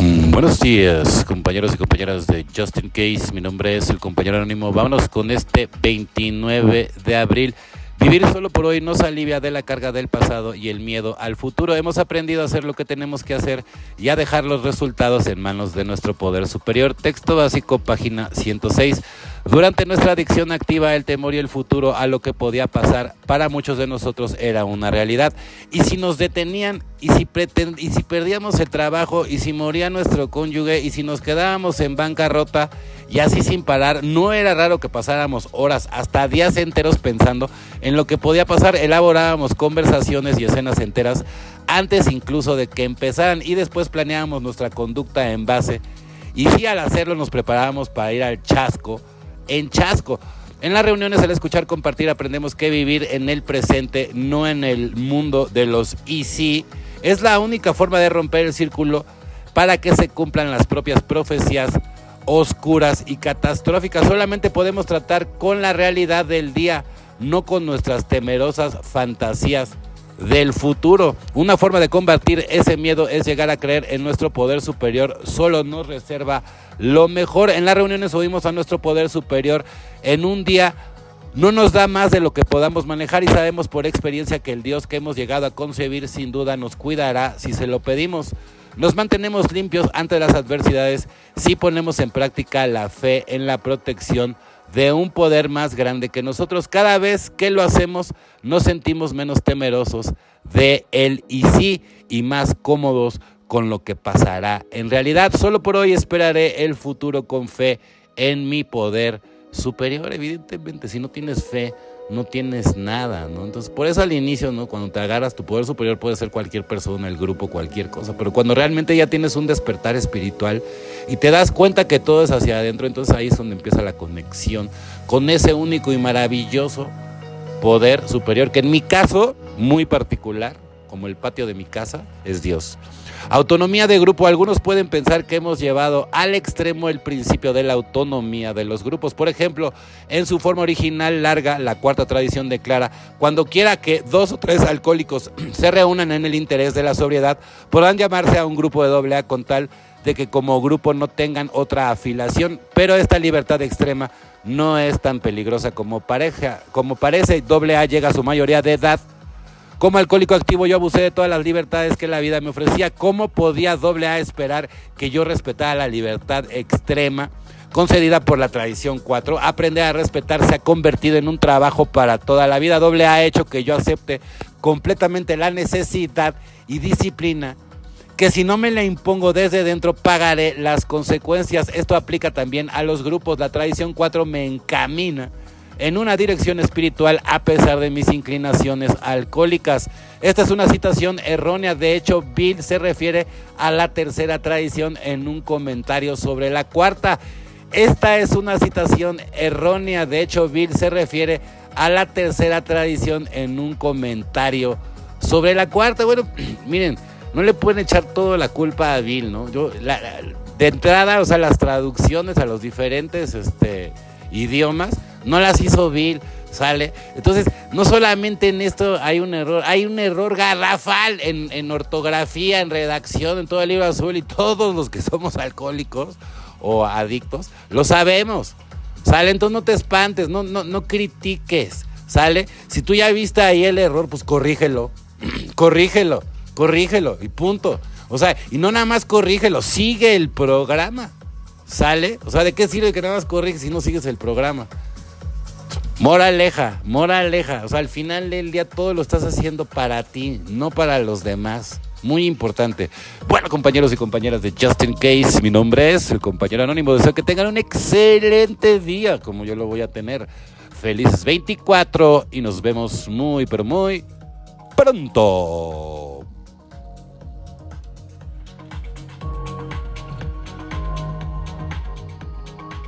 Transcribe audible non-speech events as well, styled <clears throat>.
Mm, buenos días, compañeros y compañeras de Justin Case. Mi nombre es el compañero anónimo. Vámonos con este 29 de abril. Vivir solo por hoy nos alivia de la carga del pasado y el miedo al futuro. Hemos aprendido a hacer lo que tenemos que hacer y a dejar los resultados en manos de nuestro poder superior. Texto básico, página 106. Durante nuestra adicción activa, el temor y el futuro a lo que podía pasar para muchos de nosotros era una realidad. Y si nos detenían, y si, perdíamos el trabajo, y si moría nuestro cónyuge, y si nos quedábamos en bancarrota, y así sin parar, no era raro que pasáramos horas, hasta días enteros pensando en lo que podía pasar. Elaborábamos conversaciones y escenas enteras antes incluso de que empezaran y después planeábamos nuestra conducta en base. Y si al hacerlo nos preparábamos para ir al chasco en Chasco. En las reuniones, al escuchar compartir, aprendemos que vivir en el presente, no en el mundo de los y es la única forma de romper el círculo para que se cumplan las propias profecías oscuras y catastróficas. Solamente podemos tratar con la realidad del día, no con nuestras temerosas fantasías del futuro. Una forma de combatir ese miedo es llegar a creer en nuestro poder superior. Solo nos reserva lo mejor. En las reuniones oímos a nuestro poder superior en un día. No nos da más de lo que podamos manejar y sabemos por experiencia que el Dios que hemos llegado a concebir sin duda nos cuidará si se lo pedimos. Nos mantenemos limpios ante las adversidades si ponemos en práctica la fe en la protección de un poder más grande que nosotros. Cada vez que lo hacemos, nos sentimos menos temerosos de él y sí, y más cómodos con lo que pasará. En realidad, solo por hoy esperaré el futuro con fe en mi poder superior. Evidentemente, si no tienes fe, no tienes nada, ¿no? Entonces, por eso al inicio, ¿no? Cuando te agarras tu poder superior puede ser cualquier persona, el grupo, cualquier cosa, pero cuando realmente ya tienes un despertar espiritual y te das cuenta que todo es hacia adentro, entonces ahí es donde empieza la conexión con ese único y maravilloso poder superior, que en mi caso, muy particular, como el patio de mi casa, es Dios. Autonomía de grupo. Algunos pueden pensar que hemos llevado al extremo el principio de la autonomía de los grupos. Por ejemplo, en su forma original larga, la cuarta tradición declara, cuando quiera que dos o tres alcohólicos <clears throat> se reúnan en el interés de la sobriedad, podrán llamarse a un grupo de doble A con tal de que como grupo no tengan otra afilación, pero esta libertad extrema no es tan peligrosa como pareja, como parece. Doble A llega a su mayoría de edad como alcohólico activo yo abusé de todas las libertades que la vida me ofrecía. ¿Cómo podía doble A esperar que yo respetara la libertad extrema concedida por la tradición 4? Aprender a respetar se ha convertido en un trabajo para toda la vida. Doble A ha hecho que yo acepte completamente la necesidad y disciplina que si no me la impongo desde dentro pagaré las consecuencias. Esto aplica también a los grupos. La tradición 4 me encamina en una dirección espiritual a pesar de mis inclinaciones alcohólicas. Esta es una citación errónea, de hecho Bill se refiere a la tercera tradición en un comentario sobre la cuarta. Esta es una citación errónea, de hecho Bill se refiere a la tercera tradición en un comentario sobre la cuarta. Bueno, <clears throat> miren, no le pueden echar toda la culpa a Bill, ¿no? Yo, de entrada, o sea, las traducciones a los diferentes este, idiomas, no las hizo Bill, ¿sale? Entonces, no solamente en esto hay un error, hay un error garrafal en, ortografía, en redacción, en todo el libro azul y todos los que somos alcohólicos o adictos, lo sabemos, ¿sale? Entonces no te espantes, no, no, no critiques, ¿sale? Si tú ya viste ahí el error, pues corrígelo, <clears throat> corrígelo, corrígelo y punto. O sea, y no nada más corrígelo, sigue el programa. ¿Sale? O sea, ¿de qué sirve que nada más corriges si no sigues el programa? Moraleja, moraleja. O sea, al final del día todo lo estás haciendo para ti, no para los demás. Muy importante. Bueno, compañeros y compañeras de Justin Case, mi nombre es el compañero anónimo. Deseo que tengan un excelente día, como yo lo voy a tener. Felices 24 y nos vemos muy, pero muy pronto.